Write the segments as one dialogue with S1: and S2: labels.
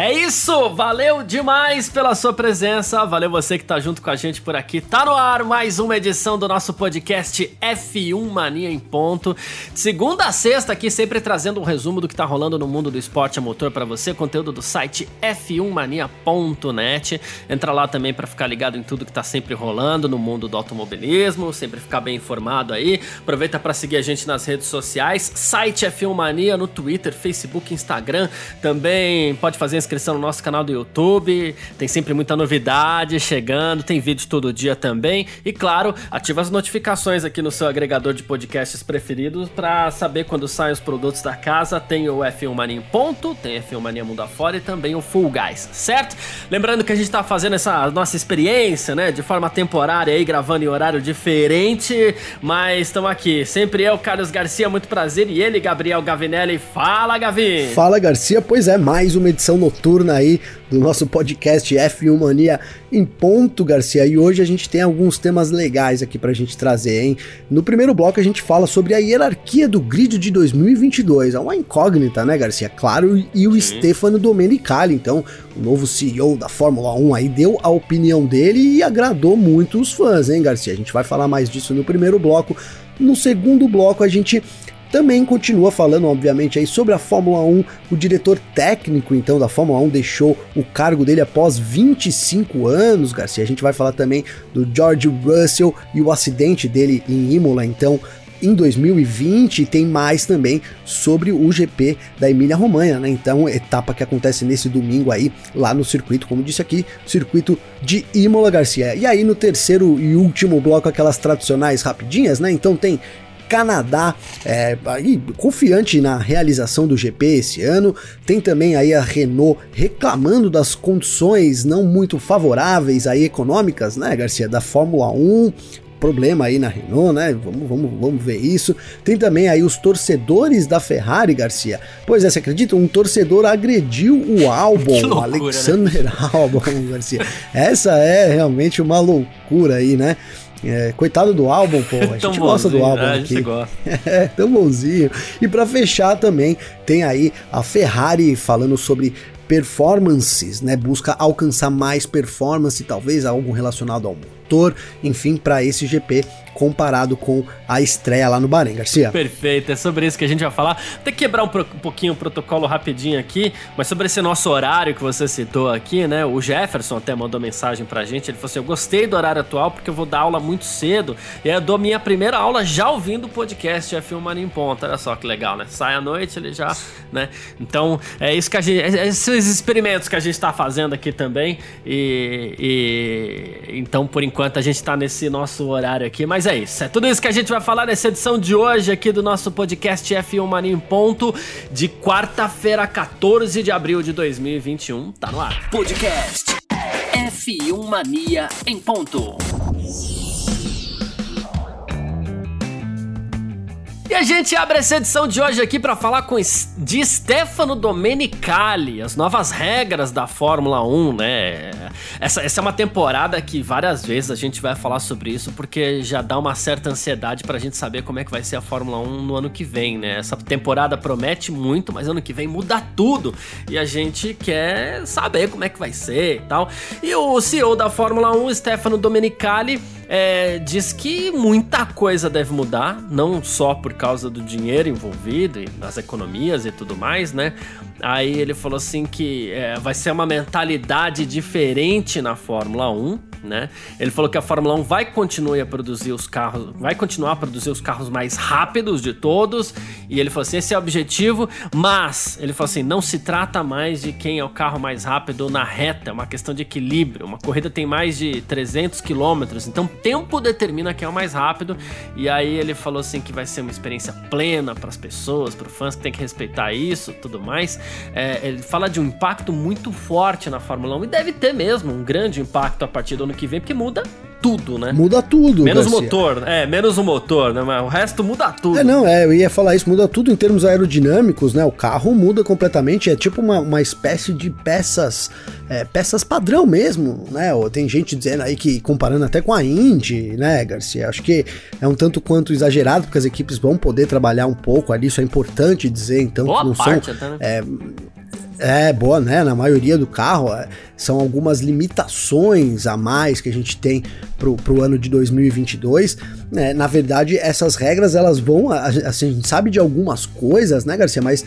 S1: É isso, valeu demais pela sua presença, valeu você que tá junto com a gente por aqui. Tá no ar mais uma edição do nosso podcast F1 Mania em ponto. Segunda a sexta aqui sempre trazendo um resumo do que tá rolando no mundo do esporte a motor para você, conteúdo do site f1mania.net. Entra lá também para ficar ligado em tudo que tá sempre rolando no mundo do automobilismo, sempre ficar bem informado aí. Aproveita para seguir a gente nas redes sociais, site F1 Mania no Twitter, Facebook, Instagram. Também pode fazer inscrição no nosso canal do YouTube. Tem sempre muita novidade chegando, tem vídeo todo dia também. E claro, ativa as notificações aqui no seu agregador de podcasts preferidos para saber quando saem os produtos da casa. Tem o F1 Mania em ponto, tem F1 Mania Mundo Afora e também o Full Guys, certo? Lembrando que a gente está fazendo essa nossa experiência, né, de forma temporária aí, gravando em horário diferente, mas estamos aqui. Sempre eu, Carlos Garcia, muito prazer, e ele, Gabriel Gavinelli. Fala, Gavi!
S2: Fala, Garcia, pois é, mais uma edição no noturna aí do nosso podcast F1 Mania em ponto, Garcia. E hoje a gente tem alguns temas legais aqui pra gente trazer, hein? No primeiro bloco a gente fala sobre a hierarquia do grid de 2022. É uma incógnita, né, Garcia? Claro, e o Sim. Stefano Domenicali, então, o novo CEO da Fórmula 1 aí deu a opinião dele e agradou muito os fãs, hein, Garcia? A gente vai falar mais disso no primeiro bloco. No segundo bloco a gente também continua falando, obviamente, aí sobre a Fórmula 1. O diretor técnico, então, da Fórmula 1 deixou o cargo dele após 25 anos, Garcia. A gente vai falar também do George Russell e o acidente dele em Imola, então, em 2020 e tem mais também sobre o GP da Emília Romanha, né? Então, etapa que acontece nesse domingo aí, lá no circuito, como disse aqui, circuito de Imola Garcia. E aí no terceiro e último bloco, aquelas tradicionais rapidinhas, né? Então tem Canadá, é, aí, confiante na realização do GP esse ano. Tem também aí a Renault reclamando das condições não muito favoráveis aí econômicas, né, Garcia, da Fórmula 1 problema aí na Renault, né? Vamos, vamos, vamos ver isso. Tem também aí os torcedores da Ferrari, Garcia. Pois é, você acredita? Um torcedor agrediu o álbum, loucura, né? Alexander né? Albon, Garcia. Essa é realmente uma loucura aí, né? É, coitado do álbum, pô. A gente gosta do álbum
S1: é,
S2: aqui.
S1: Gosta.
S2: É, tão bonzinho. E para fechar também, tem aí a Ferrari falando sobre performances, né? Busca alcançar mais performance, talvez algo relacionado ao motor, enfim, para esse GP comparado com a estreia lá no Bahrein, Garcia.
S1: Perfeito, é sobre isso que a gente vai falar. Até quebrar um, um, pouquinho o protocolo rapidinho aqui, mas sobre esse nosso horário que você citou aqui, né? O Jefferson até mandou mensagem pra gente, ele falou assim, eu gostei do horário atual porque eu vou dar aula muito cedo, e aí eu dou minha primeira aula já ouvindo o podcast F1 Mania em Ponta, olha só que legal, né? Sai à noite, ele já, né? Então, é isso que a gente, é esses experimentos que a gente tá fazendo aqui também, e, e então, por enquanto, a gente tá nesse nosso horário aqui, mas é isso. É tudo isso que a gente vai falar nessa edição de hoje aqui do nosso podcast F1 Mania em Ponto, de quarta-feira, 14 de abril de 2021. Tá no ar. Podcast F1 Mania em Ponto. A gente abre essa edição de hoje aqui para falar com de Stefano Domenicali, as novas regras da Fórmula 1, né? Essa, essa é uma temporada que várias vezes a gente vai falar sobre isso porque já dá uma certa ansiedade pra gente saber como é que vai ser a Fórmula 1 no ano que vem, né? Essa temporada promete muito, mas ano que vem muda tudo e a gente quer saber como é que vai ser e tal. E o CEO da Fórmula 1, Stefano Domenicali, é, diz que muita coisa deve mudar, não só por causa do dinheiro envolvido e das economias e tudo mais, né? Aí ele falou assim que é, vai ser uma mentalidade diferente na Fórmula 1 né? Ele falou que a Fórmula 1 vai continuar a produzir os carros, vai continuar a produzir os carros mais rápidos de todos, e ele falou assim, esse é o objetivo, mas ele falou assim, não se trata mais de quem é o carro mais rápido na reta, é uma questão de equilíbrio. Uma corrida tem mais de 300 quilômetros, então tempo determina quem é o mais rápido. E aí ele falou assim que vai ser uma experiência plena para as pessoas, para os fãs que tem que respeitar isso, tudo mais. É, ele fala de um impacto muito forte na Fórmula 1 e deve ter mesmo um grande impacto a partir do ano que vem, porque muda tudo, né?
S2: Muda tudo,
S1: Menos o motor, é, menos o motor, né? Mas o resto muda tudo.
S2: É, não, é, eu ia falar isso, muda tudo em termos aerodinâmicos, né? O carro muda completamente, é tipo uma, uma espécie de peças, é, peças padrão mesmo, né? Tem gente dizendo aí que comparando até com a Indy, né, Garcia? Acho que é um tanto quanto exagerado, porque as equipes vão poder trabalhar um pouco ali, isso é importante dizer, então,
S1: Boa
S2: que não
S1: parte,
S2: são.
S1: até, né?
S2: É, é, boa, né? Na maioria do carro, é, são algumas limitações a mais que a gente tem pro, pro ano de 2022. Né? Na verdade, essas regras, elas vão. Assim, a gente sabe de algumas coisas, né, Garcia? Mas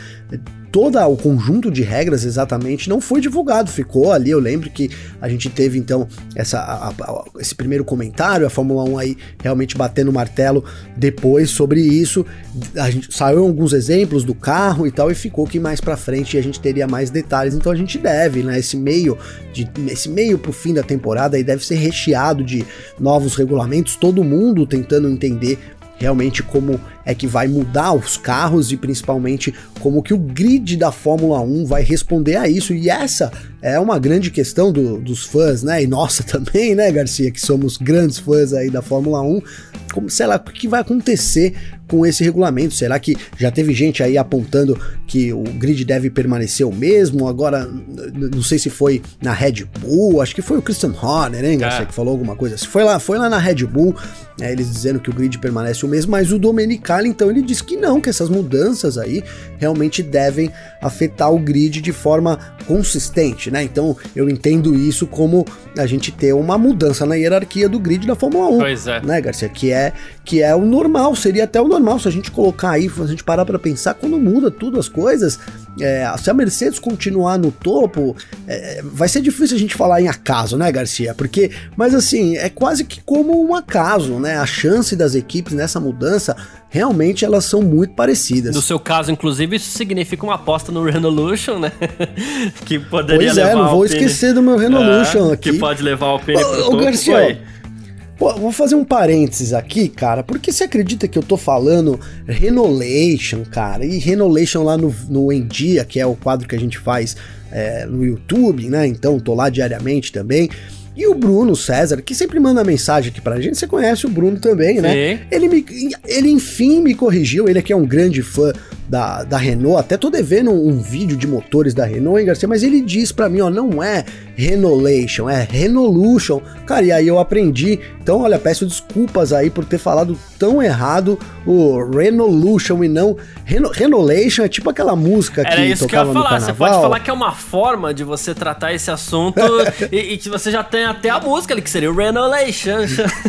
S2: todo o conjunto de regras exatamente não foi divulgado, ficou ali. Eu lembro que a gente teve então essa, a, a, esse primeiro comentário, a Fórmula 1 aí realmente batendo o martelo depois sobre isso. A gente saiu alguns exemplos do carro e tal, e ficou que mais para frente a gente teria mais detalhes. Então a gente deve, né? Esse meio de esse meio pro fim da temporada aí deve ser recheado de novos regulamentos, todo mundo tentando entender realmente como é que vai mudar os carros e principalmente como que o grid da Fórmula 1 vai responder a isso. E essa é uma grande questão do, dos fãs, né? E nossa também, né, Garcia, que somos grandes fãs aí da Fórmula 1. Como, sei lá, o que vai acontecer com esse regulamento? Será que já teve gente aí apontando que o grid deve permanecer o mesmo? Agora, não sei se foi na Red Bull, acho que foi o Christian Horner, hein, Garcia, é. que falou alguma coisa. Foi lá, foi lá na Red Bull, é, eles dizendo que o grid permanece o mesmo, mas o Então, ele disse que não, que essas mudanças aí realmente devem afetar o grid de forma consistente, né? Então, eu entendo isso como a gente ter uma mudança na hierarquia do grid da Fórmula 1.
S1: Pois é.
S2: Né, Garcia? Que é, que é o normal, seria até o normal se a gente colocar aí, se a gente parar para pensar, quando muda tudo as coisas, é, se a Mercedes continuar no topo, é, vai ser difícil a gente falar em acaso, né, Garcia? Porque, mas assim, é quase que como um acaso, né? A chance das equipes nessa mudança realmente elas são muito parecidas.
S1: No seu caso, inclusive, isso significa uma aposta no Renolution, né? que poderia
S2: pois
S1: levar
S2: é, não vou esquecer do meu Renolution é, aqui.
S1: Que pode levar o pro
S2: topo. Garcia, Pô, vou fazer um parênteses aqui, cara, porque você acredita que eu tô falando Renolation, cara, e Renolation lá no, no Endia, que é o quadro que a gente faz é, no YouTube, né? Então tô lá diariamente também. E o Bruno César, que sempre manda mensagem aqui pra gente, você conhece o Bruno também, né? Sim. Ele, me, ele enfim me corrigiu, ele aqui é um grande fã da, da Renault, até tô devendo um, um vídeo de motores da Renault, hein, Garcia? Mas ele diz para mim, ó, não é Renolation, é Renolution. Cara, e aí eu aprendi. Então, olha, peço desculpas aí por ter falado tão errado o Renolution e não Reno, Renolation. É tipo aquela música
S1: Era
S2: que
S1: isso que eu
S2: ia
S1: falar. Você pode falar que é uma forma de você tratar esse assunto e, e, que você já tem até a música ali, que seria o Renolation.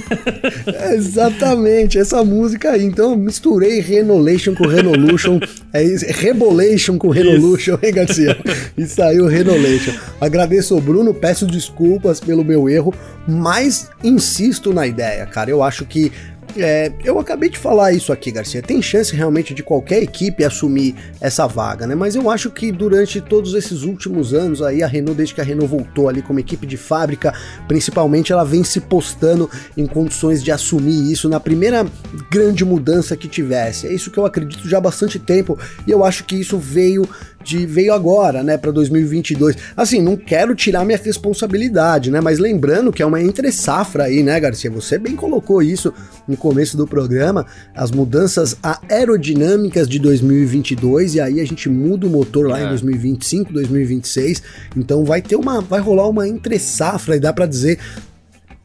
S2: exatamente, essa música aí. Então, eu misturei Renolation com Renolution. É isso, Rebolation com Renolution, hein, Garcia? E saiu Renolation. Agradeço ao Bruno, peço desculpas pelo meu erro, mas insisto na ideia, cara. Eu acho que é, eu acabei de falar isso aqui, Garcia. Tem chance realmente de qualquer equipe assumir essa vaga, né? Mas eu acho que durante todos esses últimos anos aí, a Renault, desde que a Renault voltou ali como equipe de fábrica, principalmente, ela vem se postando em condições de assumir isso na primeira grande mudança que tivesse. É isso que eu acredito já há bastante tempo e eu acho que isso veio de veio agora, né, para 2022. Assim, não quero tirar minha responsabilidade, né, mas lembrando que é uma entre safra aí, né, Garcia? Você bem colocou isso no começo do programa, as mudanças aerodinâmicas de 2022 e aí a gente muda o motor lá é. em 2025, 2026. Então vai ter uma vai rolar uma entre safra e dá para dizer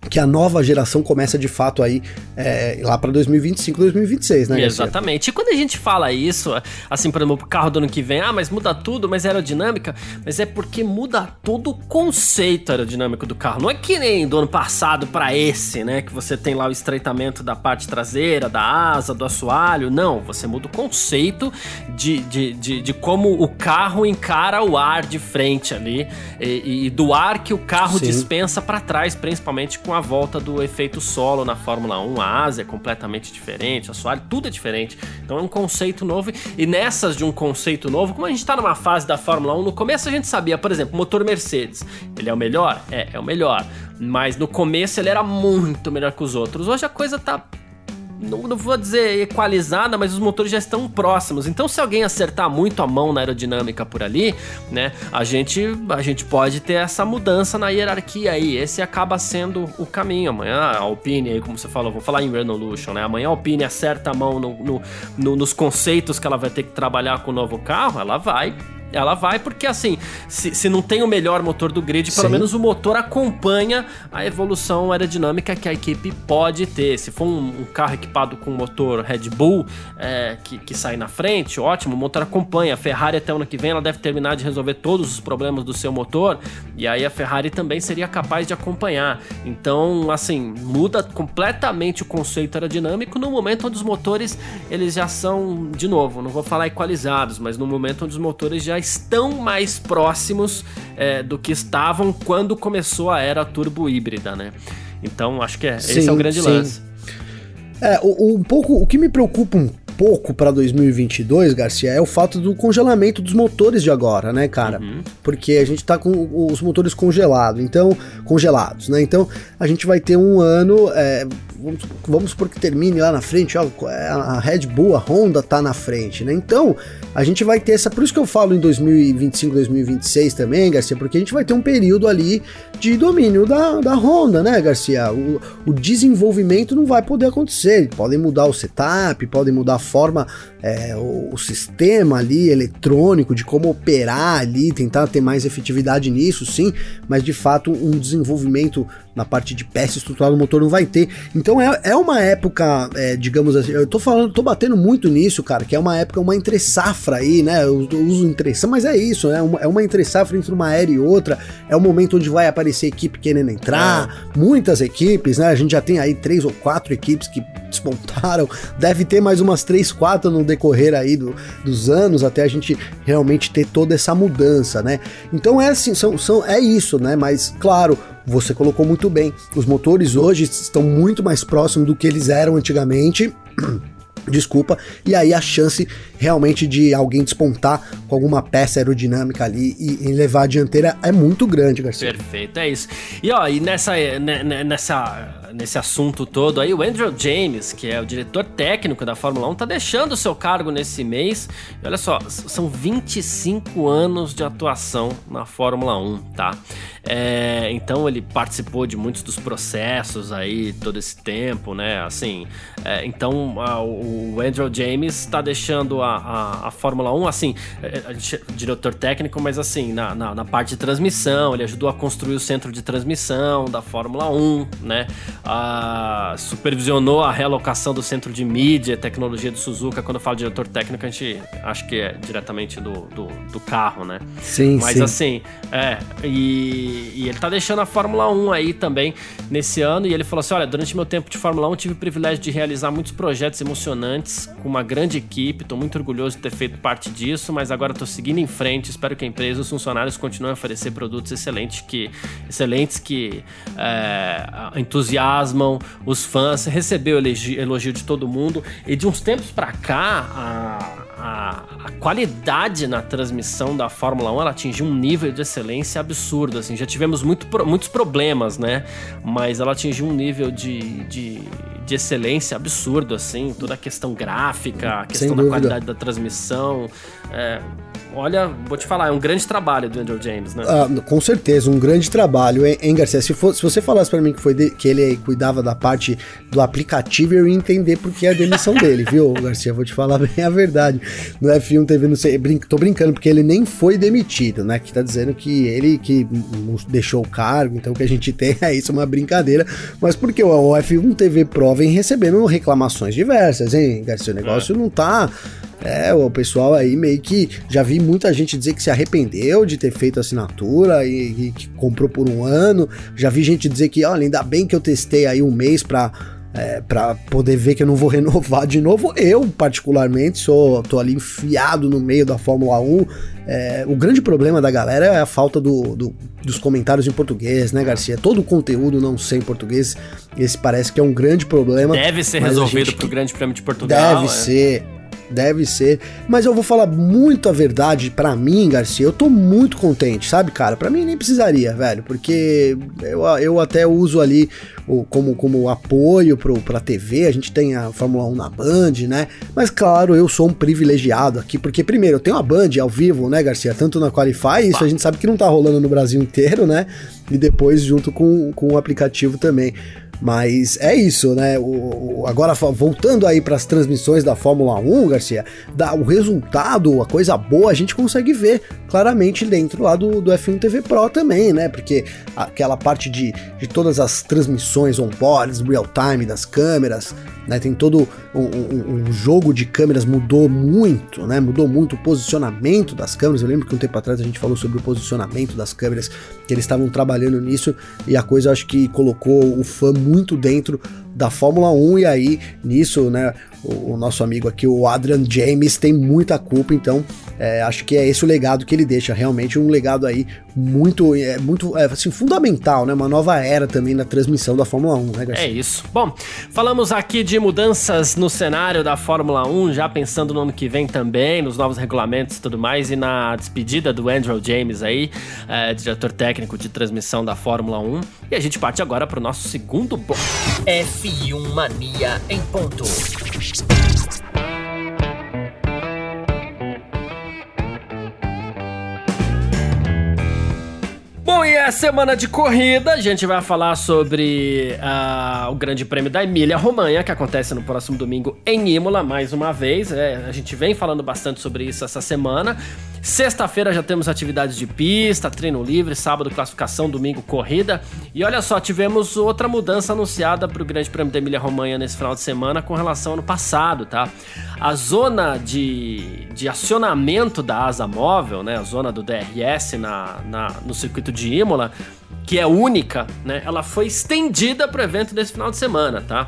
S2: que a nova geração começa de fato aí é, lá para 2025, 2026, né?
S1: Exatamente. E quando a gente fala isso, assim, por exemplo, o carro do ano que vem, ah, mas muda tudo, mas é aerodinâmica, mas é porque muda todo o conceito aerodinâmico do carro. Não é que nem do ano passado para esse, né? Que você tem lá o estreitamento da parte traseira, da asa, do assoalho. Não, você muda o conceito de, de, de, de como o carro encara o ar de frente ali e, e do ar que o carro Sim. dispensa para trás, principalmente com a volta do efeito solo na Fórmula 1. A asa é completamente diferente, a assoalho, tudo é diferente. Então é um conceito novo. E nessas de um conceito novo, como a gente está numa fase da Fórmula 1, no começo a gente sabia, por exemplo, motor Mercedes. Ele é o melhor? É, é o melhor. Mas no começo ele era muito melhor que os outros. Hoje a coisa tá não, não, vou dizer equalizada, mas os motores já estão próximos. Então, se alguém acertar muito a mão na aerodinâmica por ali, né, a gente, a gente pode ter essa mudança na hierarquia aí. Esse acaba sendo o caminho. Amanhã a Alpine, aí, como você falou, vou falar em Renolution, né? Amanhã a Alpine acerta a mão no, no, no, nos conceitos que ela vai ter que trabalhar com o novo carro, ela vai ela vai porque, assim, se, se não tem o melhor motor do grid, pelo Sim. menos o motor acompanha a evolução aerodinâmica que a equipe pode ter. Se for um, um carro equipado com motor Red Bull é, que, que sai na frente, ótimo, o motor acompanha. A Ferrari até o ano que vem ela deve terminar de resolver todos os problemas do seu motor e aí a Ferrari também seria capaz de acompanhar. Então, assim, muda completamente o conceito aerodinâmico no momento onde os motores eles já são, de novo, não vou falar equalizados, mas no momento onde os motores já estão mais próximos é, do que estavam quando começou a era turbo híbrida, né? Então acho que é, sim, esse é o grande sim. lance.
S2: É, o, um pouco, o que me preocupa um pouco para 2022, Garcia, é o fato do congelamento dos motores de agora, né, cara? Uhum. Porque a gente tá com os motores congelados, então congelados, né? Então a gente vai ter um ano, é, vamos, vamos supor que termine lá na frente, ó, a Red Bull, a Honda tá na frente, né? Então a gente vai ter essa, por isso que eu falo em 2025, 2026 também, Garcia, porque a gente vai ter um período ali de domínio da, da Honda, né, Garcia? O, o desenvolvimento não vai poder acontecer, podem mudar o setup, podem mudar a forma, é, o, o, sistema ali eletrônico, de como operar ali, tentar ter mais efetividade nisso, sim, mas de fato um desenvolvimento na parte de peça estrutural do motor não vai ter. Então é, é uma época, é, digamos assim, eu tô falando, tô batendo muito nisso, cara, que é uma época, uma entre safra aí, né? Eu, eu uso entre mas é isso, né? Uma, é uma entre safra entre uma era e outra. É o momento onde vai aparecer equipe querendo entrar, é. muitas equipes, né? A gente já tem aí três ou quatro equipes que despontaram, deve ter mais umas três, quatro no decorrer aí do, dos anos até a gente realmente ter toda essa mudança, né? Então é assim, são, são, é isso, né? Mas claro, você colocou muito bem. Os motores hoje estão muito mais próximos do que eles eram antigamente. Desculpa, e aí a chance realmente de alguém despontar com alguma peça aerodinâmica ali e, e, levar a dianteira é muito grande, Garcia.
S1: Perfeito, é isso. E ó, e nessa, né, nessa nesse assunto todo aí, o Andrew James, que é o diretor técnico da Fórmula 1, tá deixando o seu cargo nesse mês. E olha só, são 25 anos de atuação na Fórmula 1, tá? É, então ele participou de muitos dos processos aí todo esse tempo, né? Assim, é, então a, o Andrew James está deixando a, a, a, Fórmula 1, assim, é, é diretor técnico, mas assim, na, na, na, parte de transmissão, ele ajudou a construir o centro de transmissão da Fórmula 1, né? A, supervisionou a realocação do centro de mídia e tecnologia do Suzuka. Quando eu falo diretor técnico, a gente acha que é diretamente do, do, do carro, né?
S2: Sim,
S1: Mas
S2: sim.
S1: assim, é. E, e, ele tá deixando a Fórmula 1 aí também nesse ano. E ele falou assim: olha, durante meu tempo de Fórmula 1, tive o privilégio de realizar muitos projetos emocionantes com uma grande equipe. Tô muito orgulhoso de ter feito parte disso, mas agora tô seguindo em frente. Espero que a empresa e os funcionários continuem a oferecer produtos excelentes que, excelentes que é, entusiasmam entusiasmam, os fãs, recebeu elogio, elogio de todo mundo. E de uns tempos para cá, a, a, a, qualidade na transmissão da Fórmula 1 ela atingiu um nível de excelência absurdo. Assim, já tivemos muito, muitos problemas, né? Mas ela atingiu um nível de, de, de excelência absurdo, assim. Toda a questão gráfica, a questão da qualidade da transmissão. É, olha, vou te falar, é um grande trabalho do Andrew James, né?
S2: Ah, com certeza, um grande trabalho, hein, Garcia? Se, for, se você falasse para mim que, foi de, que ele cuidava da parte do aplicativo, eu ia entender porque é a demissão dele, viu, Garcia? Vou te falar bem a verdade. No F1 TV, não sei, brin tô brincando, porque ele nem foi demitido, né? Que tá dizendo que ele que deixou o cargo, então o que a gente tem é isso, uma brincadeira. Mas porque o F1 TV Pro vem recebendo reclamações diversas, hein, Garcia? O negócio é. não tá é, o pessoal aí meio que já vi muita gente dizer que se arrependeu de ter feito assinatura e, e que comprou por um ano. Já vi gente dizer que, olha, ainda bem que eu testei aí um mês para é, para poder ver que eu não vou renovar de novo. Eu, particularmente, sou tô ali enfiado no meio da Fórmula 1. É, o grande problema da galera é a falta do, do, dos comentários em português, né, Garcia? Todo o conteúdo não ser em português, esse parece que é um grande problema.
S1: Deve ser resolvido pro Grande Prêmio de Portugal.
S2: Deve é. ser. Deve ser. Mas eu vou falar muito a verdade para mim, Garcia. Eu tô muito contente, sabe, cara? Para mim nem precisaria, velho, porque eu, eu até uso ali o, como, como apoio pro, pra TV. A gente tem a Fórmula 1 na Band, né? Mas claro, eu sou um privilegiado aqui, porque primeiro eu tenho a Band ao vivo, né, Garcia? Tanto na Qualify, isso a gente sabe que não tá rolando no Brasil inteiro, né? E depois junto com, com o aplicativo também. Mas é isso, né? O, o agora voltando aí para as transmissões da Fórmula 1, Garcia, da, o resultado, a coisa boa, a gente consegue ver claramente dentro lá do, do F1 TV Pro também, né? Porque aquela parte de, de todas as transmissões on-boards, real-time das câmeras, né? Tem todo um, um, um, jogo de câmeras mudou muito, né? Mudou muito o posicionamento das câmeras. Eu lembro que um tempo atrás a gente falou sobre o posicionamento das câmeras, que eles estavam trabalhando nisso e a coisa acho que colocou o fã muito dentro da Fórmula 1 e aí nisso, né, o, o nosso amigo aqui, o Adrian James, tem muita culpa, então é, acho que é esse o legado que ele deixa, realmente um legado aí muito, é, muito é, assim, fundamental, né, uma nova era também na transmissão da Fórmula 1, né,
S1: Garcia? É isso. Bom, falamos aqui de mudanças no cenário da Fórmula 1, já pensando no ano que vem também, nos novos regulamentos e tudo mais, e na despedida do Andrew James aí, é, diretor técnico de transmissão da Fórmula 1, e a gente parte agora para o nosso segundo bloco.
S3: F F1 Mania em ponto.
S1: Bom, e é semana de corrida, a gente vai falar sobre uh, o Grande Prêmio da Emília-Romanha, que acontece no próximo domingo em Imola, mais uma vez. É, a gente vem falando bastante sobre isso essa semana. Sexta-feira já temos atividades de pista, treino livre, sábado classificação, domingo corrida. E olha só, tivemos outra mudança anunciada para o Grande Prêmio da Emília-Romanha nesse final de semana com relação ao ano passado, tá? A zona de, de acionamento da asa móvel, né, a zona do DRS na, na no circuito de Imola, que é única, né, ela foi estendida para o evento desse final de semana, tá?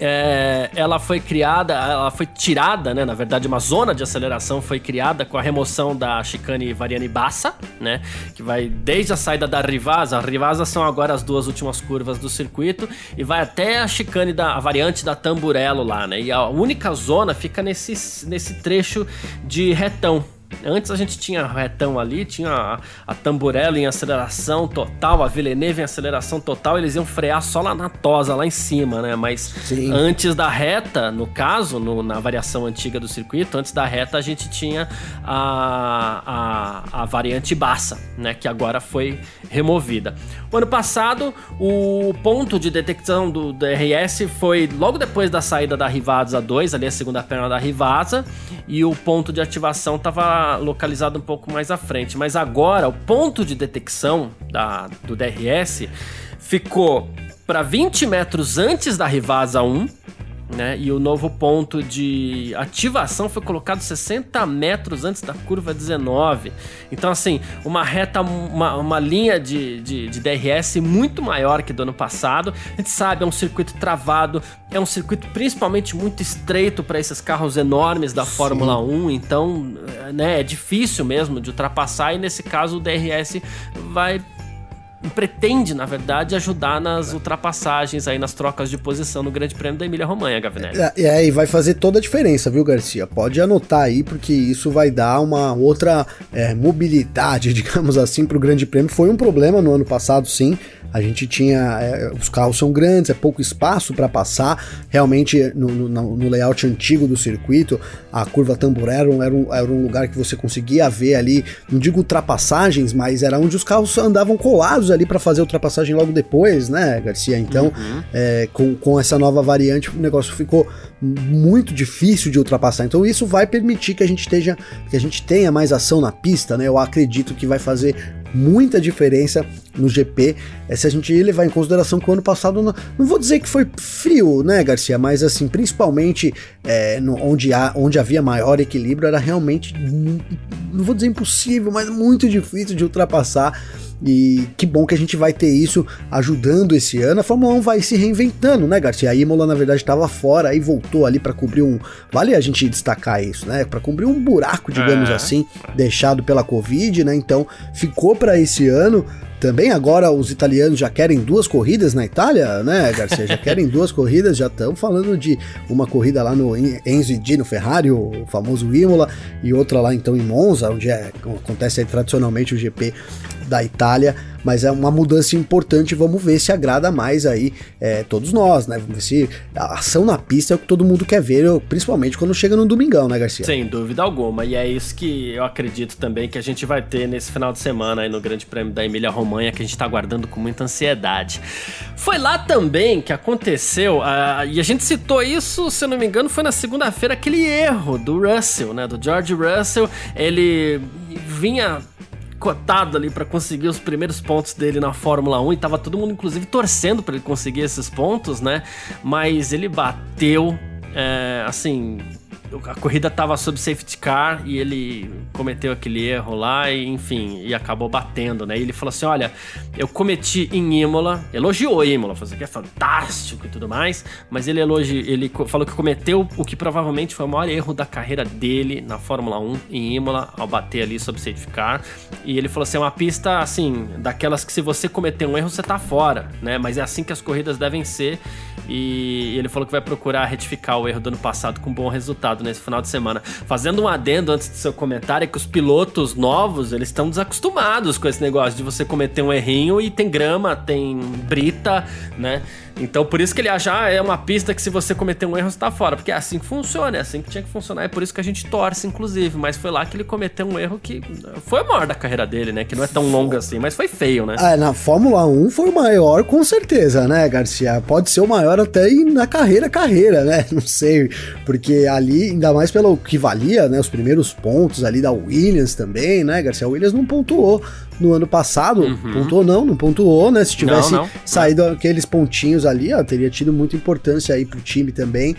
S1: É, ela foi criada, ela foi tirada, né? Na verdade, uma zona de aceleração foi criada com a remoção da chicane Variani Bassa, né? Que vai desde a saída da Rivasa, a Rivasa são agora as duas últimas curvas do circuito, e vai até a chicane da a variante da Tamburello lá, né? E a única zona fica nesse, nesse trecho de retão, Antes a gente tinha retão ali, tinha a, a Tamburello em aceleração total, a Villeneuve em aceleração total, eles iam frear só lá na tosa, lá em cima, né? Mas Sim. antes da reta, no caso, no, na variação antiga do circuito, antes da reta a gente tinha a, a, a variante Bassa, né? Que agora foi removida. O ano passado, o ponto de detecção do DRS foi logo depois da saída da Rivasa 2, ali a segunda perna da Rivasa, e o ponto de ativação localizado um pouco mais à frente. Mas agora o ponto de detecção da, do DRS ficou para 20 metros antes da Rivasa 1 né? E o novo ponto de ativação foi colocado 60 metros antes da curva 19. Então, assim, uma reta, uma, uma linha de, de, de, DRS muito maior que do ano passado. A gente sabe, é um circuito travado, é um circuito principalmente muito estreito para esses carros enormes da Sim. Fórmula 1. Então, né, é difícil mesmo de ultrapassar. E nesse caso, o DRS vai pretende, na verdade, ajudar nas ultrapassagens aí, nas trocas de posição no Grande Prêmio da Emília-Romanha, Gavinelli.
S2: É, é, e vai fazer toda a diferença, viu, Garcia? Pode anotar aí, porque isso vai dar uma outra é, mobilidade, digamos assim, para o Grande Prêmio. Foi um problema no ano passado, sim, a gente tinha. É, os carros são grandes, é pouco espaço para passar. Realmente, no, no, no, layout antigo do circuito, a curva Tamburello era um, era um lugar que você conseguia ver ali, não digo ultrapassagens, mas era onde os carros andavam colados ali para fazer ultrapassagem logo depois, né, Garcia? Então, uhum. é, com, com essa nova variante, o negócio ficou muito difícil de ultrapassar. Então, isso vai permitir que a gente esteja, que a gente tenha mais ação na pista, né? Eu acredito que vai fazer muita diferença no GP. É, se a gente levar em consideração que o ano passado, não, não vou dizer que foi frio, né, Garcia? Mas assim, principalmente é, no, onde, há, onde havia maior equilíbrio, era realmente, não vou dizer impossível, mas muito difícil de ultrapassar E que bom que a gente vai ter isso ajudando esse ano. A Fórmula 1 vai se reinventando, né, Garcia? A Imola, na verdade, estava fora e voltou ali para cobrir um. Vale a gente destacar isso, né? Para cobrir um buraco, digamos é. assim, deixado pela Covid, né? Então ficou para esse ano. Também agora os italianos já querem duas corridas na Itália, né, Garcia? Já querem duas corridas, já estão falando de uma corrida lá no Enzo e no Ferrari, o famoso Imola, e outra lá então em Monza, onde é, acontece tradicionalmente o GP da Itália, mas é uma mudança importante. Vamos ver se agrada mais aí é, todos nós, né? Vamos ver se a ação na pista é o que todo mundo quer ver, principalmente quando chega no domingão, né, Garcia?
S1: Sem dúvida alguma. E é isso que eu acredito também que a gente vai ter nesse final de semana aí no Grande Prêmio da Emília Romanha, que a gente tá aguardando com muita ansiedade. Foi lá também que aconteceu, uh, e a gente citou isso, se eu não me engano, foi na segunda-feira, aquele erro do Russell, né? Do George Russell. Ele vinha cotado ali para conseguir os primeiros pontos dele na Fórmula 1 e tava todo mundo inclusive torcendo para ele conseguir esses pontos, né? Mas ele bateu é, assim, a corrida estava sob safety car e ele cometeu aquele erro lá e enfim, e acabou batendo, né? E ele falou assim: "Olha, eu cometi em Imola", elogiou Imola, falou que é fantástico e tudo mais, mas ele elogi, ele falou que cometeu o que provavelmente foi o maior erro da carreira dele na Fórmula 1 em Imola ao bater ali sob safety car. E ele falou assim: "É uma pista assim, daquelas que se você cometer um erro você tá fora, né? Mas é assim que as corridas devem ser". E ele falou que vai procurar retificar o erro do ano passado com bom resultado nesse final de semana. Fazendo um adendo antes do seu comentário, é que os pilotos novos, eles estão desacostumados com esse negócio de você cometer um errinho e tem grama, tem brita, né? Então, por isso que ele acha, ah, é uma pista que se você cometer um erro, você tá fora. Porque é assim que funciona, é assim que tinha que funcionar. É por isso que a gente torce, inclusive. Mas foi lá que ele cometeu um erro que foi o maior da carreira dele, né? Que não é tão longo assim, mas foi feio, né?
S2: É, na Fórmula 1 foi o maior, com certeza, né, Garcia? Pode ser o maior até na carreira, carreira, né? Não sei. Porque ali, ainda mais pelo que valia, né? Os primeiros pontos ali da Williams também, né, Garcia? A Williams não pontuou no ano passado. Uhum. Pontuou não, não pontuou, né? Se tivesse não, não. saído aqueles pontinhos ali, ó, teria tido muita importância aí pro time também.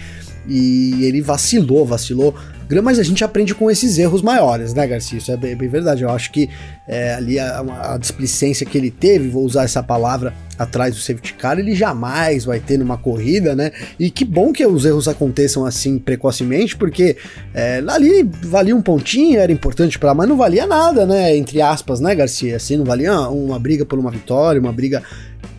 S2: E ele vacilou, vacilou mas a gente aprende com esses erros maiores, né, Garcia? Isso é bem, bem verdade. Eu acho que é, ali a, a, displicência que ele teve, vou usar essa palavra atrás do safety car, ele jamais vai ter numa corrida, né? E que bom que os erros aconteçam assim precocemente, porque é, ali valia um pontinho, era importante para, mas não valia nada, né? Entre aspas, né, Garcia? Assim, não valia uma briga por uma vitória, uma briga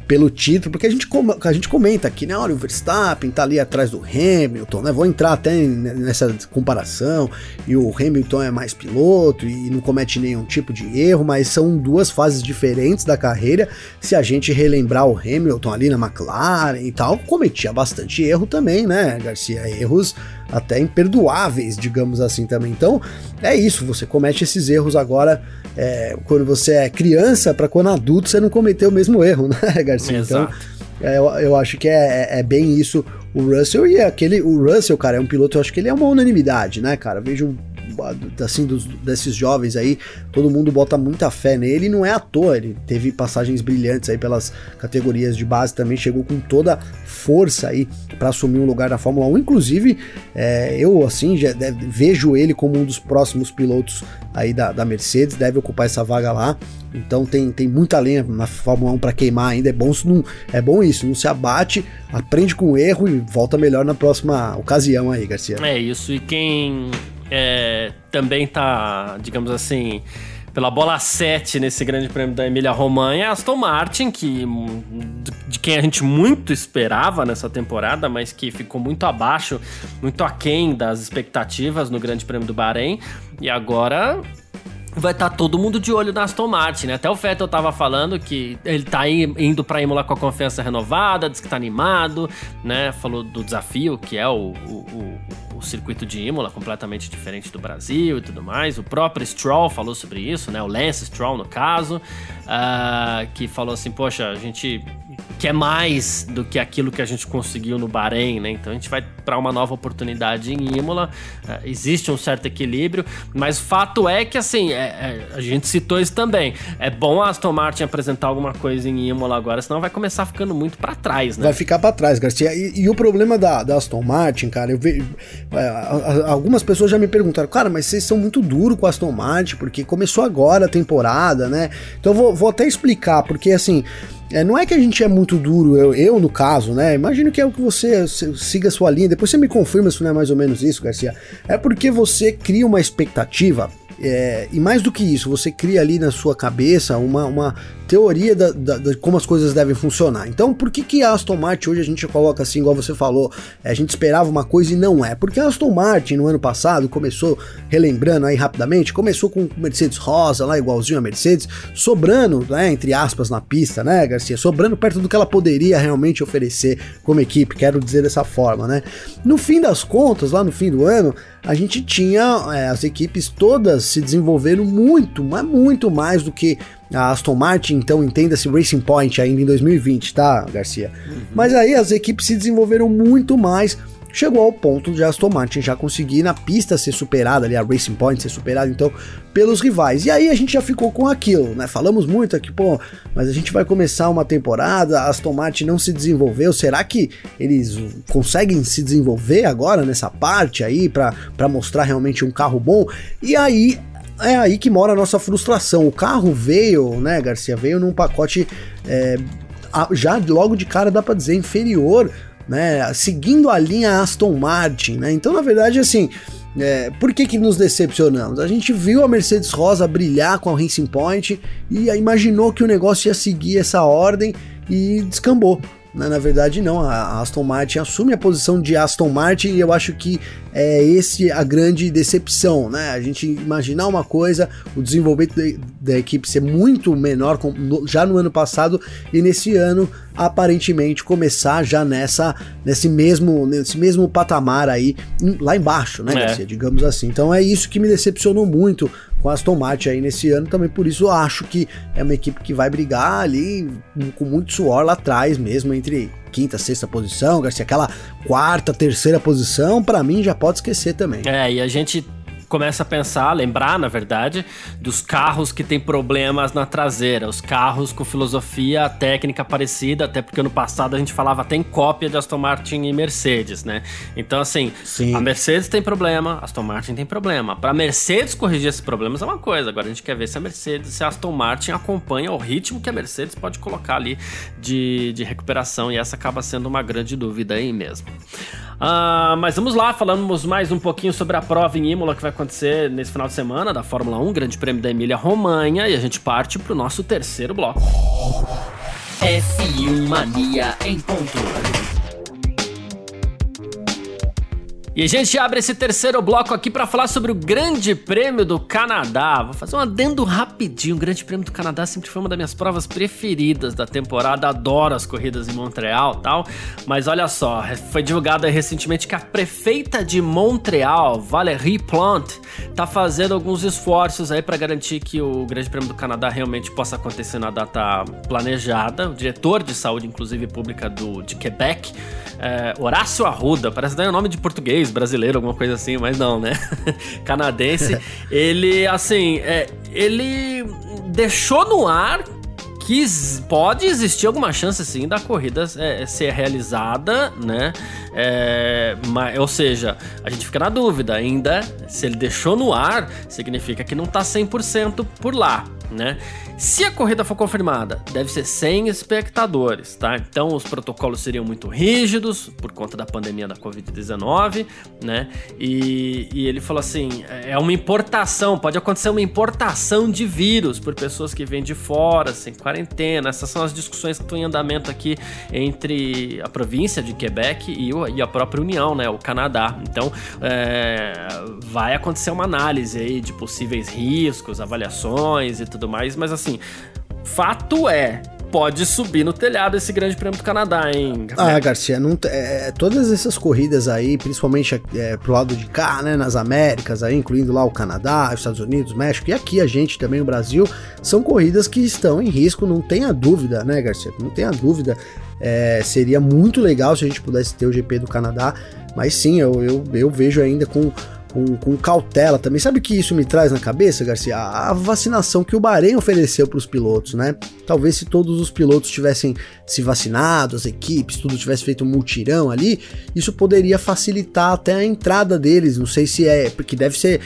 S2: pelo título, porque a gente, a gente comenta aqui, né? Olha, o Verstappen tá ali atrás do Hamilton, né? Vou entrar até nessa comparação, e o Hamilton é mais piloto e não comete nenhum tipo de erro, mas são duas fases diferentes da carreira. Se a gente relembrar o Hamilton ali na McLaren e tal, cometia bastante erro também, né, Garcia? Erros até imperdoáveis, digamos assim também. Então, é isso, você comete esses erros agora é, quando você é criança, para quando adulto você não cometer o mesmo erro, né, Garcia? Então, Exato. Então, eu, eu, acho que é, é, é, bem isso o Russell e aquele, o Russell, cara, é um piloto, eu acho que ele é uma unanimidade, né, cara? vejo um assim, dos, desses jovens aí, todo mundo bota muita fé nele e não é à toa, ele teve passagens brilhantes aí pelas categorias de base também, chegou com toda força aí para assumir um lugar na Fórmula 1, inclusive é, eu assim já vejo ele como um dos próximos pilotos aí da, da Mercedes, deve ocupar essa vaga lá, então tem, tem muita lenha na Fórmula 1 para queimar ainda. É bom, não, é bom isso, não se abate, aprende com o erro e volta melhor na próxima ocasião aí, Garcia.
S1: É isso, e quem é, também tá, digamos assim, pela bola 7 nesse grande prêmio da Emília Romanha, Aston Martin, que de quem a gente muito esperava nessa temporada, mas que ficou muito abaixo, muito aquém das expectativas no grande prêmio do Bahrein, e agora vai estar tá todo mundo de olho na Aston Martin, né? Até o Vettel tava falando que ele tá indo pra Imola com a confiança renovada, diz que tá animado, né? Falou do desafio que é o, o, o, o circuito de Imola, completamente diferente do Brasil e tudo mais. O próprio Stroll falou sobre isso, né? O Lance Stroll, no caso, uh, que falou assim, poxa, a gente que é mais do que aquilo que a gente conseguiu no Bahrein, né? Então a gente vai para uma nova oportunidade em Imola. Uh, existe um certo equilíbrio, mas o fato é que assim, é, é, a gente citou isso também. É bom a Aston Martin apresentar alguma coisa em Imola agora, senão vai começar ficando muito para trás, né?
S2: Vai ficar para trás, Garcia. E, e, o problema da, da Aston Martin, cara, eu vejo. É, algumas pessoas já me perguntaram, cara, mas vocês são muito duro com a Aston Martin, porque começou agora a temporada, né? Então vou, vou até explicar, porque assim. É, não é que a gente é muito duro, eu, eu no caso, né? Imagino que é o que você, siga a sua linha. Depois você me confirma se não é mais ou menos isso, Garcia. É porque você cria uma expectativa é, e mais do que isso, você cria ali na sua cabeça uma, uma teoria da, da, de como as coisas devem funcionar. Então, por que, que a Aston Martin hoje a gente coloca assim, igual você falou, é, a gente esperava uma coisa e não é? Porque a Aston Martin no ano passado começou, relembrando aí rapidamente, começou com Mercedes rosa, lá igualzinho a Mercedes, sobrando, né, entre aspas, na pista, né, Garcia? Sobrando perto do que ela poderia realmente oferecer como equipe, quero dizer dessa forma, né? No fim das contas, lá no fim do ano, a gente tinha é, as equipes todas se desenvolveram muito, mas muito mais do que a Aston Martin, então entenda-se Racing Point ainda em 2020, tá, Garcia? Uhum. Mas aí as equipes se desenvolveram muito mais chegou ao ponto de Aston Martin já conseguir na pista ser superada, ali a Racing Point ser superada, então, pelos rivais. E aí a gente já ficou com aquilo, né? Falamos muito aqui, pô, mas a gente vai começar uma temporada, a Aston Martin não se desenvolveu, será que eles conseguem se desenvolver agora nessa parte aí para mostrar realmente um carro bom? E aí é aí que mora a nossa frustração. O carro veio, né, Garcia, veio num pacote é, já logo de cara dá para dizer inferior né? Seguindo a linha Aston Martin, né? Então, na verdade, assim, é, por que, que nos decepcionamos? A gente viu a Mercedes Rosa brilhar com a Racing Point e imaginou que o negócio ia seguir essa ordem e descambou. Na verdade, não. A Aston Martin assume a posição de Aston Martin e eu acho que é esse a grande decepção, né? A gente imaginar uma coisa, o desenvolvimento da equipe ser muito menor já no ano passado e nesse ano aparentemente começar já nessa nesse mesmo nesse mesmo patamar aí lá embaixo, né, é. Garcia, digamos assim. Então é isso que me decepcionou muito com a Aston Martin aí nesse ano também, por isso eu acho que é uma equipe que vai brigar ali com muito suor lá atrás mesmo, entre quinta, sexta posição, Garcia, aquela quarta, terceira posição, para mim já pode esquecer também.
S1: É, e a gente começa a pensar, lembrar, na verdade, dos carros que tem problemas na traseira, os carros com filosofia técnica parecida, até porque no passado a gente falava até em cópia de Aston Martin e Mercedes, né? Então, assim, Sim. a Mercedes tem problema, Aston Martin tem problema. Para Mercedes corrigir esses problemas é uma coisa, agora a gente quer ver se a Mercedes, se a Aston Martin acompanha o ritmo que a Mercedes pode colocar ali de, de recuperação, e essa acaba sendo uma grande dúvida aí mesmo. Uh, mas vamos lá, falamos mais um pouquinho sobre a prova em Imola que vai acontecer nesse final de semana da Fórmula 1, Grande Prêmio da Emília Romanha, e a gente parte para o nosso terceiro bloco.
S3: F1 Mania em ponto.
S1: E a gente abre esse terceiro bloco aqui para falar sobre o Grande Prêmio do Canadá. Vou fazer um adendo rapidinho. O Grande Prêmio do Canadá sempre foi uma das minhas provas preferidas da temporada. Adoro as corridas em Montreal tal. Mas olha só, foi divulgado recentemente que a prefeita de Montreal, Valérie Plante, tá fazendo alguns esforços aí para garantir que o Grande Prêmio do Canadá realmente possa acontecer na data planejada. O diretor de saúde, inclusive pública do, de Quebec, é, Horácio Arruda, parece dar o nome de português, brasileiro, alguma coisa assim, mas não, né? Canadense. ele, assim, é, ele deixou no ar que pode existir alguma chance sim da corrida é, ser realizada, né? É, mas, ou seja, a gente fica na dúvida ainda. Se ele deixou no ar, significa que não tá 100% por lá, né? Se a corrida for confirmada, deve ser sem espectadores, tá? Então os protocolos seriam muito rígidos por conta da pandemia da Covid-19, né? E, e, ele falou assim: é uma importação, pode acontecer uma importação de vírus por pessoas que vêm de fora, sem quarentena. Essas são as discussões que estão em andamento aqui entre a província de Quebec e, o, e a própria União, né? O Canadá. Então é, vai acontecer uma análise aí de possíveis riscos, avaliações e tudo mais, mas assim assim, fato é, pode subir no telhado esse grande prêmio do Canadá, hein?
S2: Ah, Garcia, não, é, é, todas essas corridas aí, principalmente é, pro lado de cá, né, nas Américas aí, incluindo lá o Canadá, os Estados Unidos, México e aqui a gente também, o Brasil, são corridas que estão em risco, não tenha dúvida, né, Garcia? Não tenha dúvida. É, seria muito legal se a gente pudesse ter o GP do Canadá, mas sim, eu, eu, eu vejo ainda com com, com cautela também. Sabe o que isso me traz na cabeça, Garcia? A vacinação que o Bahrein ofereceu para os pilotos, né? Talvez se todos os pilotos tivessem se vacinado, as equipes, tudo tivesse feito um multirão ali, isso poderia facilitar até a entrada deles. Não sei se é, porque deve ser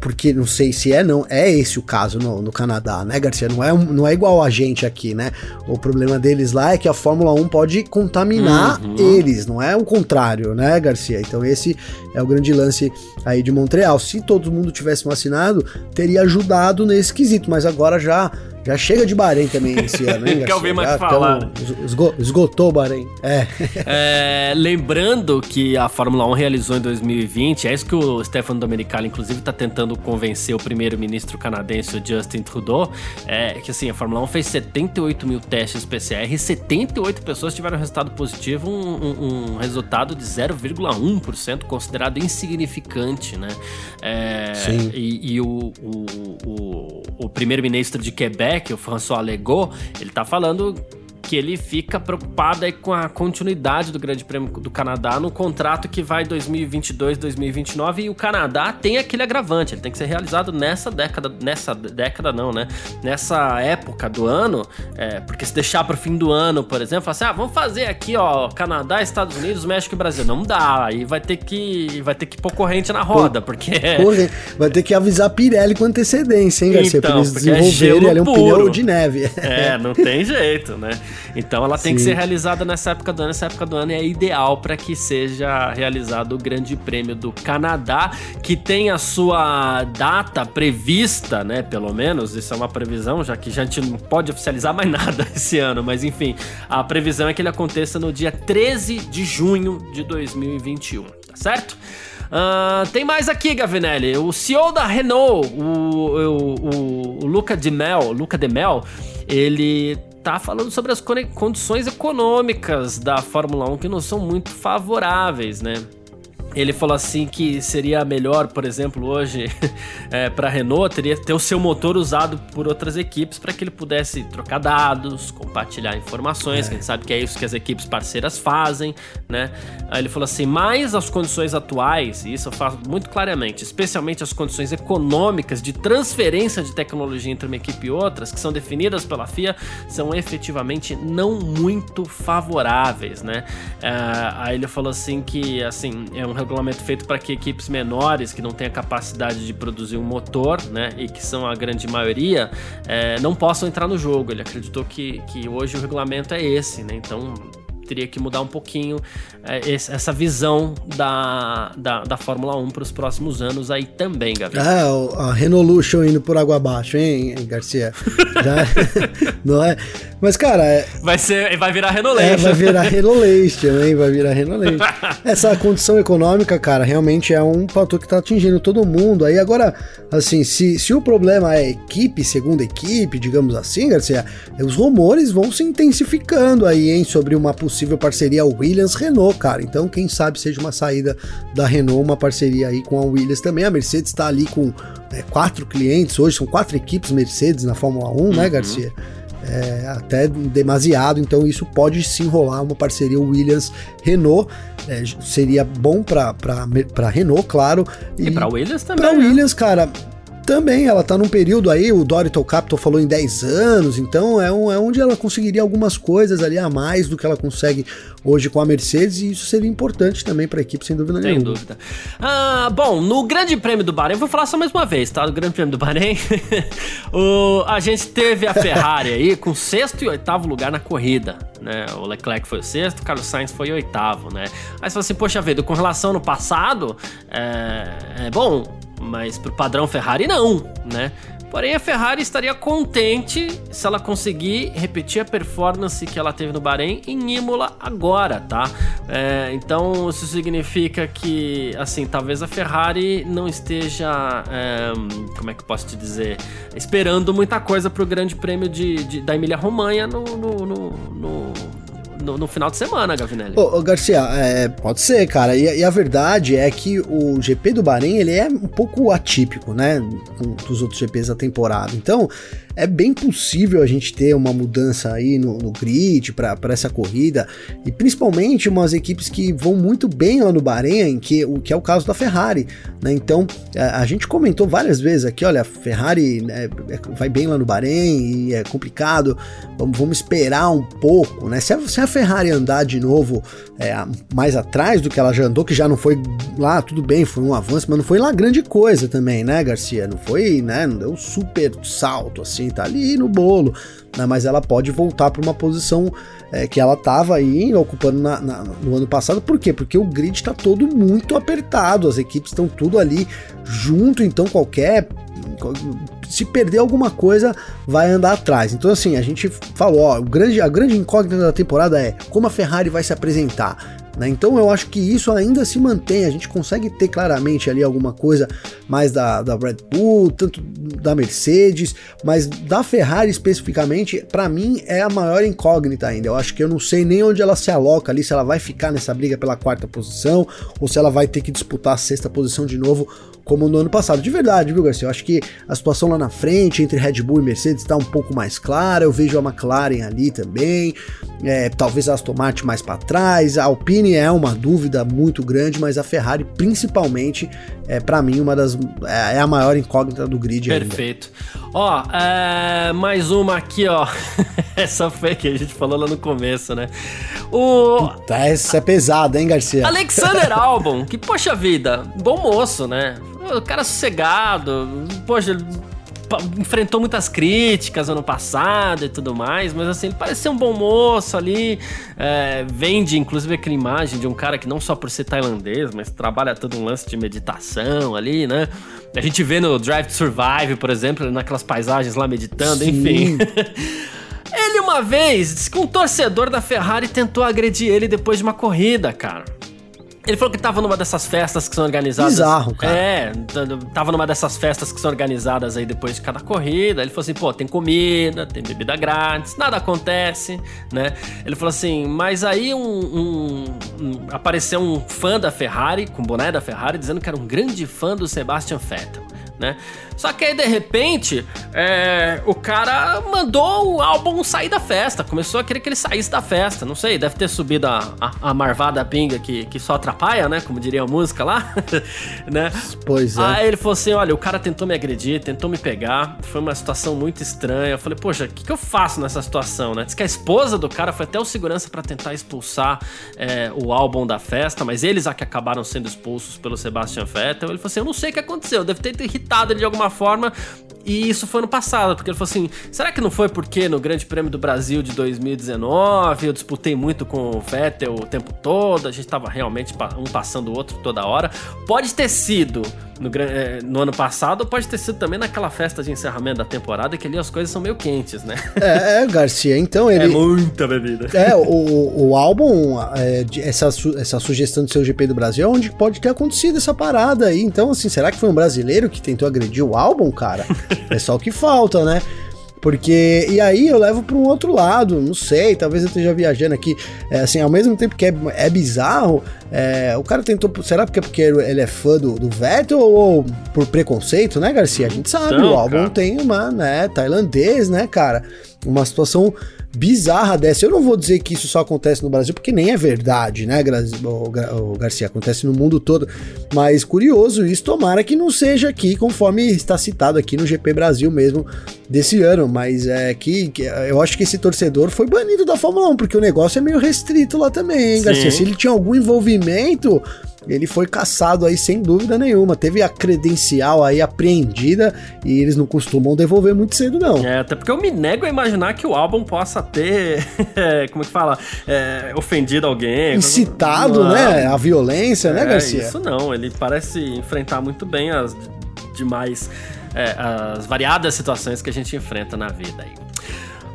S2: porque não sei se é não, é esse o caso no, no Canadá, né, Garcia? Não é, não é igual a gente aqui, né? O problema deles lá é que a Fórmula 1 pode contaminar uhum. eles, não é o contrário, né, Garcia? Então esse é o grande lance aí de Montreal. Se todo mundo tivesse vacinado, teria ajudado nesse quesito, mas agora já já chega de Bahrein também esse ano, hein,
S1: Quer ouvir mais falar.
S2: Esgo, esgotou o Bahrein. É.
S1: é. Lembrando que a Fórmula 1 realizou em 2020, é isso que o Stefano Domenicali, inclusive, está tentando convencer o primeiro-ministro canadense, o Justin Trudeau, é que assim, a Fórmula 1 fez 78 mil testes PCR e 78 pessoas tiveram resultado positivo, um, um, um resultado de 0,1%, considerado insignificante, né? É, Sim. E, e o, o, o, o primeiro-ministro de Quebec que o François Legault, ele tá falando que ele fica preocupado aí com a continuidade do Grande Prêmio do Canadá no contrato que vai 2022, 2029 e o Canadá tem aquele agravante, ele tem que ser realizado nessa década, nessa década não, né? Nessa época do ano, é, porque se deixar para o fim do ano, por exemplo, assim, ah, vamos fazer aqui, ó, Canadá, Estados Unidos, México e Brasil, não dá, aí vai ter que vai ter que pôr corrente na roda, porque
S2: vai ter que avisar a Pirelli com antecedência, hein, Garcia,
S1: então,
S2: pra eles é desenvolverem é ali um pneu de neve.
S1: É, não tem jeito, né? Então ela tem Sim. que ser realizada nessa época do ano. Essa época do ano é ideal para que seja realizado o Grande Prêmio do Canadá, que tem a sua data prevista, né? Pelo menos, isso é uma previsão, já que a gente não pode oficializar mais nada esse ano, mas enfim, a previsão é que ele aconteça no dia 13 de junho de 2021, tá certo? Uh, tem mais aqui, Gavinelli. O CEO da Renault, o, o, o, o Luca de Mel, Luca de Mel, ele tá falando sobre as condições econômicas da Fórmula 1 que não são muito favoráveis, né? Ele falou assim que seria melhor, por exemplo, hoje é, para a Renault teria ter o seu motor usado por outras equipes para que ele pudesse trocar dados, compartilhar informações. É. A gente sabe que é isso que as equipes parceiras fazem, né? Aí ele falou assim: mais as condições atuais, e isso eu falo muito claramente, especialmente as condições econômicas de transferência de tecnologia entre uma equipe e outras, que são definidas pela FIA, são efetivamente não muito favoráveis, né? É, aí ele falou assim que assim é um regulamento feito para que equipes menores, que não têm a capacidade de produzir um motor, né, e que são a grande maioria, é, não possam entrar no jogo. Ele acreditou que, que hoje o regulamento é esse, né, então teria que mudar um pouquinho é, essa visão da, da, da Fórmula 1 para os próximos anos aí também, Gabriel.
S2: É, a Renolution indo por água abaixo, hein, Garcia? Já, não é? Mas, cara. É,
S1: vai, ser, vai virar Renolation.
S2: É, vai virar Renolation, hein? Vai virar Renolation. Essa condição econômica, cara, realmente é um fator que tá atingindo todo mundo. Aí agora, assim, se, se o problema é equipe, segunda equipe, digamos assim, Garcia, os rumores vão se intensificando aí, hein, sobre uma possível parceria Williams-Renault, cara. Então, quem sabe seja uma saída da Renault, uma parceria aí com a Williams também. A Mercedes tá ali com né, quatro clientes hoje, são quatro equipes Mercedes na Fórmula 1, né, uhum. né, Garcia? é, até demasiado, então isso pode se enrolar uma parceria Williams-Renault. É, seria bom para Renault, claro.
S1: E, e para Williams também.
S2: Para né? Williams, cara, também, ela tá num período aí, o Dorital Capital falou em 10 anos, então é, um, é onde ela conseguiria algumas coisas ali a mais do que ela consegue hoje com a Mercedes, e isso seria importante também para a equipe, sem dúvida nenhuma.
S1: Sem dúvida. Ah, bom, no Grande Prêmio do Bahrein, vou falar só mais uma vez, tá? No Grande Prêmio do Bahrein, o, a gente teve a Ferrari aí com sexto e oitavo lugar na corrida, né? O Leclerc foi o sexto, o Carlos Sainz foi o oitavo, né? Aí você fala assim, poxa vida, com relação no passado, é, é bom, mas pro padrão Ferrari não, né? Porém, a Ferrari estaria contente se ela conseguir repetir a performance que ela teve no Bahrein em Imola agora, tá? É, então, isso significa que, assim, talvez a Ferrari não esteja, é, como é que eu posso te dizer, esperando muita coisa pro Grande Prêmio de, de da Emília-Romanha no, no, no, no no, no, final de semana, Gavinelli.
S2: Ô, ô Garcia, é, pode ser, cara. E, e, a verdade é que o GP do Bahrein ele é um pouco atípico, né? Dos outros GPs da temporada. Então, é bem possível a gente ter uma mudança aí no, no grid para essa corrida, e principalmente umas equipes que vão muito bem lá no Bahrein, que, o que é o caso da Ferrari, né? Então, a, a gente comentou várias vezes aqui, olha, a Ferrari né, é, vai bem lá no Bahrein e é complicado, vamos, vamos esperar um pouco, né? Se a, se a Ferrari andar de novo é, mais atrás do que ela já andou, que já não foi lá, tudo bem, foi um avanço, mas não foi lá grande coisa também, né, Garcia? Não foi, né? Não deu super salto assim, tá ali no bolo, né? Mas ela pode voltar para uma posição é, que ela estava aí ocupando na, na, no ano passado. Por quê? Porque o grid está todo muito apertado, as equipes estão tudo ali junto, então qualquer se perder alguma coisa, vai andar atrás. Então, assim, a gente falou, ó, grande, a grande incógnita da temporada é como a Ferrari vai se apresentar. Né? Então eu acho que isso ainda se mantém, a gente consegue ter claramente ali alguma coisa mais da, da Red Bull, tanto da Mercedes, mas da Ferrari especificamente, para mim é a maior incógnita ainda. Eu acho que eu não sei nem onde ela se aloca ali, se ela vai ficar nessa briga pela quarta posição ou se ela vai ter que disputar a sexta posição de novo como no ano passado. De verdade, viu, Garcia? Eu acho que a situação lá na frente, entre Red Bull e Mercedes, está um pouco mais clara. Eu vejo a McLaren ali também, é, talvez a Aston Martin mais para trás. A Alpine é uma dúvida muito grande, mas a Ferrari, principalmente, é para mim uma das é, é, a maior incógnita do grid.
S1: Perfeito. Ainda. Ó, é, mais uma aqui, ó. essa foi que a gente falou lá no começo, né?
S2: O Puta, essa é pesada, hein, Garcia?
S1: Alexander Albon, que poxa vida, bom moço, né? O cara sossegado, poxa, enfrentou muitas críticas ano passado e tudo mais, mas assim, ele parece ser um bom moço ali. É, vende, inclusive, aquela imagem de um cara que não só por ser tailandês, mas trabalha todo um lance de meditação ali, né? A gente vê no Drive to Survive, por exemplo, naquelas paisagens lá meditando, Sim. enfim. ele uma vez disse que um torcedor da Ferrari tentou agredir ele depois de uma corrida, cara. Ele falou que tava numa dessas festas que são organizadas.
S2: Bizarro, cara.
S1: É, tava numa dessas festas que são organizadas aí depois de cada corrida. Ele falou assim: pô, tem comida, tem bebida grátis, nada acontece, né? Ele falou assim: mas aí um, um, um, apareceu um fã da Ferrari, com boné da Ferrari, dizendo que era um grande fã do Sebastian Vettel né? Só que aí, de repente, é, o cara mandou o álbum sair da festa. Começou a querer que ele saísse da festa. Não sei, deve ter subido a, a, a marvada pinga que, que só atrapalha, né? Como diria a música lá, né?
S2: Pois é.
S1: Aí ele falou assim: olha, o cara tentou me agredir, tentou me pegar. Foi uma situação muito estranha. Eu falei, poxa, o que, que eu faço nessa situação, né? Diz que a esposa do cara foi até o segurança para tentar expulsar é, o álbum da festa, mas eles a que acabaram sendo expulsos pelo Sebastian Vettel. Ele falou assim: eu não sei o que aconteceu, deve ter irritado irritado ele de alguma forma. E isso foi no passado, porque ele falou assim: será que não foi porque no Grande Prêmio do Brasil de 2019 eu disputei muito com o Vettel o tempo todo, a gente tava realmente um passando o outro toda hora? Pode ter sido no, eh, no, ano passado, pode ter sido também naquela festa de encerramento da temporada, que ali as coisas são meio quentes, né?
S2: É, é Garcia, então ele. É
S1: muita bebida.
S2: É, o, o álbum, é, essa, essa sugestão do seu GP do Brasil, é onde pode ter acontecido essa parada aí. Então, assim, será que foi um brasileiro que tentou agredir o álbum, cara? é só o que falta, né? Porque, e aí eu levo para um outro lado, não sei, talvez eu esteja viajando aqui, é, assim, ao mesmo tempo que é, é bizarro, é, o cara tentou, será porque, porque ele é fã do, do Vettel ou por preconceito, né, Garcia? A gente sabe, então, o álbum cara. tem uma, né, tailandês, né, cara, uma situação bizarra dessa. Eu não vou dizer que isso só acontece no Brasil, porque nem é verdade, né, o Garcia? Acontece no mundo todo. Mas curioso isso, tomara que não seja aqui, conforme está citado aqui no GP Brasil mesmo desse ano. Mas é que, que eu acho que esse torcedor foi banido da Fórmula 1, porque o negócio é meio restrito lá também, hein, Garcia? Se ele tinha algum envolvimento ele foi caçado aí sem dúvida nenhuma. Teve a credencial aí apreendida e eles não costumam devolver muito cedo, não.
S1: É, até porque eu me nego a imaginar que o álbum possa ter, como é que fala, é, ofendido alguém.
S2: Incitado, não. né? A violência, né, é, né, Garcia?
S1: Isso não, ele parece enfrentar muito bem as demais, é, as variadas situações que a gente enfrenta na vida aí.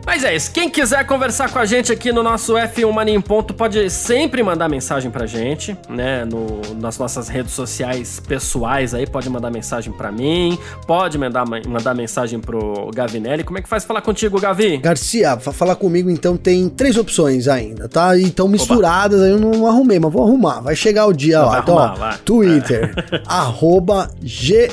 S1: Mas é isso. Quem quiser conversar com a gente aqui no nosso F1 Mania em Ponto, pode sempre mandar mensagem pra gente, né? No, nas nossas redes sociais pessoais aí, pode mandar mensagem pra mim, pode mandar, mandar mensagem pro Gavinelli. Como é que faz falar contigo, Gavi?
S2: Garcia, falar comigo então tem três opções ainda, tá? E estão misturadas, Oba. aí eu não arrumei, mas vou arrumar. Vai chegar o dia não, lá. Então, arrumar, ó, Twitter, é. arroba G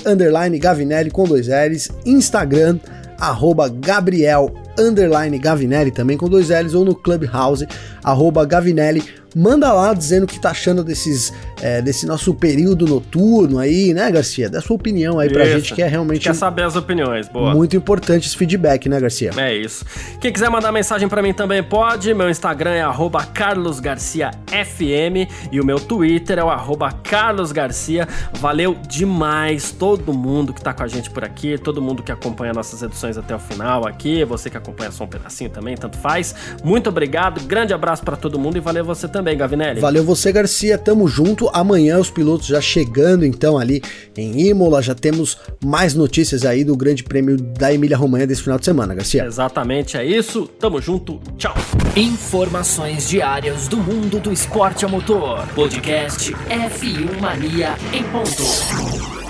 S2: Gavinelli com dois L's, Instagram arroba Gabriel underline Gavinelli também com dois L's ou no Clubhouse, arroba Gavinelli Manda lá dizendo o que tá achando desses, é, desse nosso período noturno aí, né, Garcia? Dá sua opinião aí pra
S1: Isso.
S2: gente, que é realmente
S1: Quer saber as opiniões, boa.
S2: muito importante esse feedback, né, Garcia?
S1: É isso. Quem quiser mandar mensagem pra mim também pode. Meu Instagram é arroba carlosgarciafm e o meu Twitter é o arroba carlosgarcia. Valeu demais todo mundo que tá com a gente por aqui, todo mundo que acompanha nossas edições até o final aqui, você que acompanha só um pedacinho também, tanto faz. Muito obrigado, grande abraço pra todo mundo e valeu você também, Gavinelli.
S2: Valeu você, Garcia. Tamo junto. Amanhã os pilotos já chegando então ali em Imola. Já temos mais notícias aí do Grande Prêmio da Emília Romanha desse final de semana, Garcia.
S1: Exatamente, é isso. Tamo junto. Tchau.
S3: Informações diárias do mundo do esporte a motor. Podcast F1 Mania em ponto.